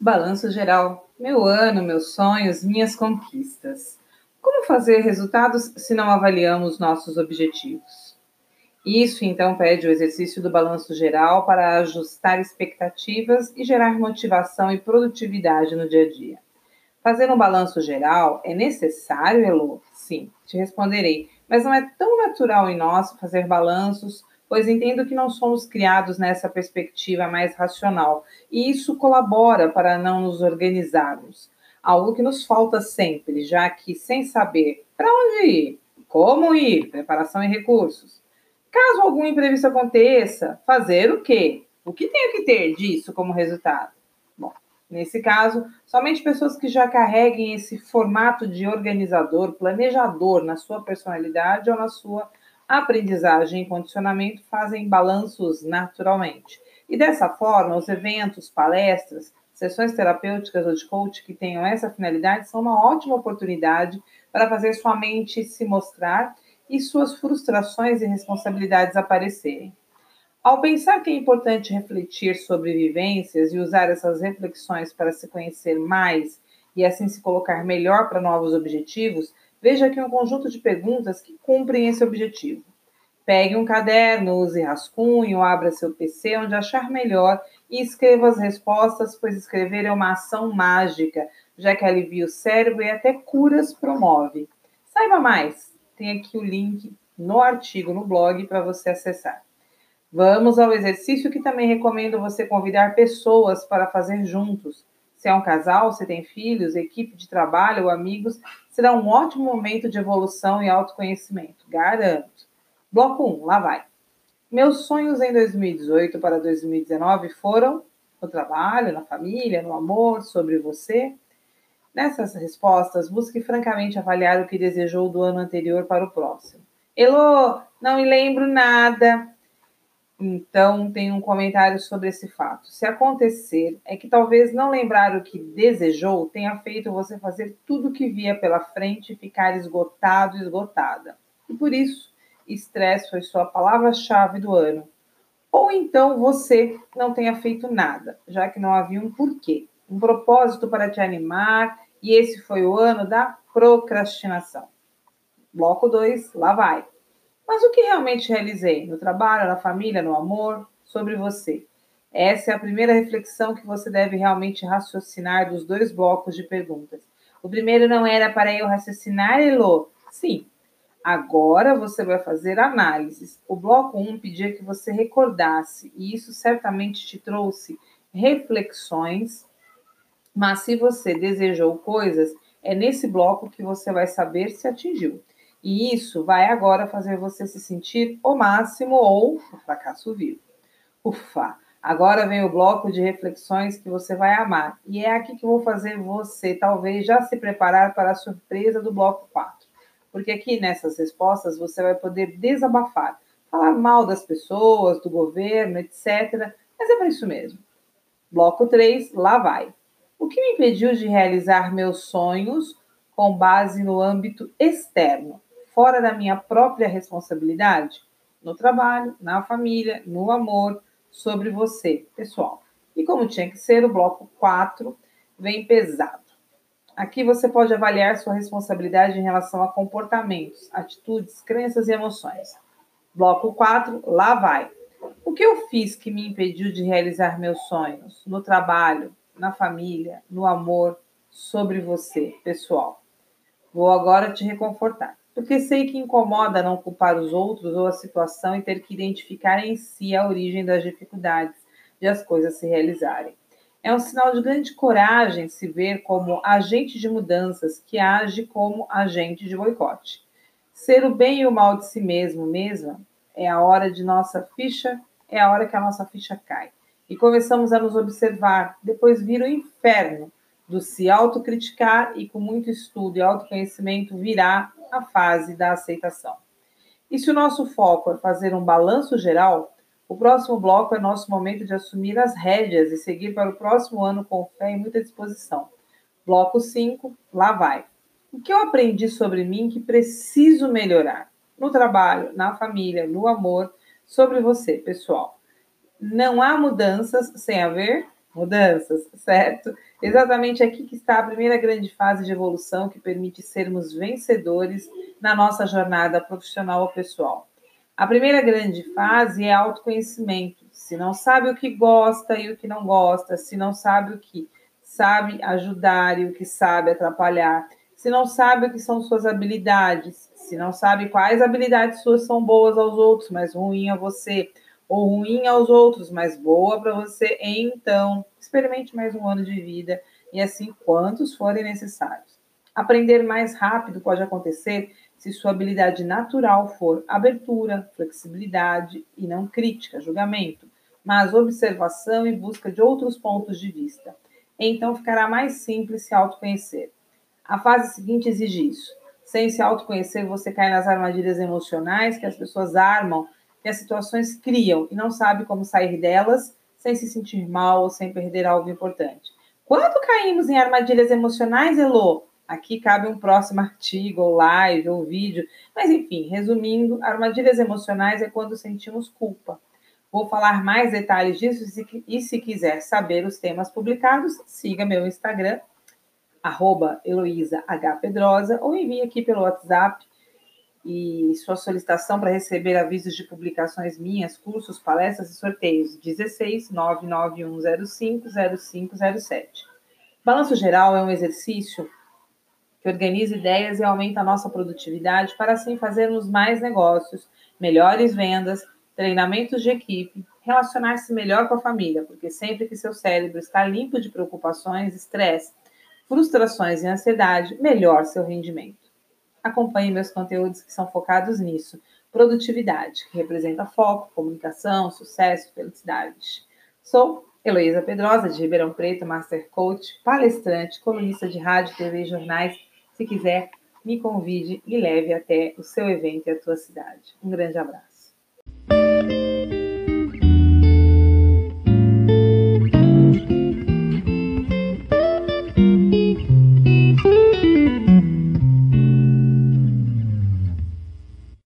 Balanço geral. Meu ano, meus sonhos, minhas conquistas. Como fazer resultados se não avaliamos nossos objetivos? Isso então pede o exercício do balanço geral para ajustar expectativas e gerar motivação e produtividade no dia a dia. Fazer um balanço geral é necessário, Elo? Sim, te responderei, mas não é tão natural em nós fazer balanços pois entendo que não somos criados nessa perspectiva mais racional, e isso colabora para não nos organizarmos. Algo que nos falta sempre, já que sem saber para onde ir, como ir, preparação e recursos. Caso algum imprevisto aconteça, fazer o quê? O que tenho que ter disso como resultado? Bom, nesse caso, somente pessoas que já carreguem esse formato de organizador, planejador na sua personalidade ou na sua aprendizagem e condicionamento fazem balanços naturalmente. E dessa forma, os eventos, palestras, sessões terapêuticas ou de coach que tenham essa finalidade são uma ótima oportunidade para fazer sua mente se mostrar e suas frustrações e responsabilidades aparecerem. Ao pensar que é importante refletir sobre vivências e usar essas reflexões para se conhecer mais e assim se colocar melhor para novos objetivos, Veja aqui um conjunto de perguntas que cumprem esse objetivo. Pegue um caderno, use rascunho, abra seu PC onde achar melhor e escreva as respostas, pois escrever é uma ação mágica, já que alivia o cérebro e até curas promove. Saiba mais, tem aqui o link no artigo no blog para você acessar. Vamos ao exercício que também recomendo você convidar pessoas para fazer juntos. Se é um casal, se tem filhos, equipe de trabalho ou amigos, será um ótimo momento de evolução e autoconhecimento, garanto. Bloco 1, lá vai. Meus sonhos em 2018 para 2019 foram no trabalho, na família, no amor, sobre você. Nessas respostas, busque francamente avaliar o que desejou do ano anterior para o próximo. Elô, não me lembro nada. Então, tem um comentário sobre esse fato. Se acontecer, é que talvez não lembrar o que desejou tenha feito você fazer tudo o que via pela frente e ficar esgotado, esgotada. E por isso, estresse foi sua palavra-chave do ano. Ou então você não tenha feito nada, já que não havia um porquê, um propósito para te animar, e esse foi o ano da procrastinação. Bloco 2, lá vai. Mas o que realmente realizei? No trabalho, na família, no amor? Sobre você. Essa é a primeira reflexão que você deve realmente raciocinar dos dois blocos de perguntas. O primeiro não era para eu raciocinar, Elô? Sim. Agora você vai fazer análises. O bloco 1 um pedia que você recordasse, e isso certamente te trouxe reflexões. Mas se você desejou coisas, é nesse bloco que você vai saber se atingiu. E isso vai agora fazer você se sentir o máximo ou o fracasso vivo. Ufa! Agora vem o bloco de reflexões que você vai amar. E é aqui que vou fazer você, talvez, já se preparar para a surpresa do bloco 4. Porque aqui nessas respostas você vai poder desabafar, falar mal das pessoas, do governo, etc. Mas é para isso mesmo. Bloco 3, lá vai. O que me impediu de realizar meus sonhos com base no âmbito externo? Fora da minha própria responsabilidade? No trabalho, na família, no amor, sobre você, pessoal. E como tinha que ser, o bloco 4 vem pesado. Aqui você pode avaliar sua responsabilidade em relação a comportamentos, atitudes, crenças e emoções. Bloco 4, lá vai. O que eu fiz que me impediu de realizar meus sonhos? No trabalho, na família, no amor, sobre você, pessoal. Vou agora te reconfortar porque sei que incomoda não culpar os outros ou a situação e ter que identificar em si a origem das dificuldades de as coisas se realizarem. É um sinal de grande coragem se ver como agente de mudanças que age como agente de boicote. Ser o bem e o mal de si mesmo, mesma, é a hora de nossa ficha, é a hora que a nossa ficha cai. E começamos a nos observar, depois vir o inferno do se autocriticar e com muito estudo e autoconhecimento virá a fase da aceitação. E se o nosso foco é fazer um balanço geral, o próximo bloco é nosso momento de assumir as rédeas e seguir para o próximo ano com fé e muita disposição. Bloco 5, lá vai. O que eu aprendi sobre mim que preciso melhorar? No trabalho, na família, no amor, sobre você, pessoal. Não há mudanças sem haver mudanças, certo? Exatamente aqui que está a primeira grande fase de evolução que permite sermos vencedores na nossa jornada profissional ou pessoal. A primeira grande fase é autoconhecimento. Se não sabe o que gosta e o que não gosta, se não sabe o que sabe ajudar e o que sabe atrapalhar, se não sabe o que são suas habilidades, se não sabe quais habilidades suas são boas aos outros, mas ruim a você, ou ruim aos outros, mas boa para você, então experimente mais um ano de vida e assim quantos forem necessários. Aprender mais rápido pode acontecer se sua habilidade natural for abertura, flexibilidade e não crítica, julgamento, mas observação e busca de outros pontos de vista. Então ficará mais simples se autoconhecer. A fase seguinte exige isso. Sem se autoconhecer, você cai nas armadilhas emocionais que as pessoas armam que as situações criam e não sabe como sair delas sem se sentir mal ou sem perder algo importante. Quando caímos em armadilhas emocionais, Elô? Aqui cabe um próximo artigo, ou live, ou vídeo. Mas, enfim, resumindo, armadilhas emocionais é quando sentimos culpa. Vou falar mais detalhes disso e se quiser saber os temas publicados, siga meu Instagram, arroba H. Pedrosa, ou envie aqui pelo WhatsApp e sua solicitação para receber avisos de publicações minhas, cursos, palestras e sorteios 16 99105 0507. Balanço geral é um exercício que organiza ideias e aumenta a nossa produtividade para assim fazermos mais negócios, melhores vendas, treinamentos de equipe, relacionar-se melhor com a família, porque sempre que seu cérebro está limpo de preocupações, estresse, frustrações e ansiedade, melhor seu rendimento. Acompanhe meus conteúdos que são focados nisso. Produtividade, que representa foco, comunicação, sucesso, felicidade. Sou Heloísa Pedrosa, de Ribeirão Preto, Master Coach, palestrante, colunista de rádio, TV e jornais. Se quiser, me convide e leve até o seu evento e a tua cidade. Um grande abraço.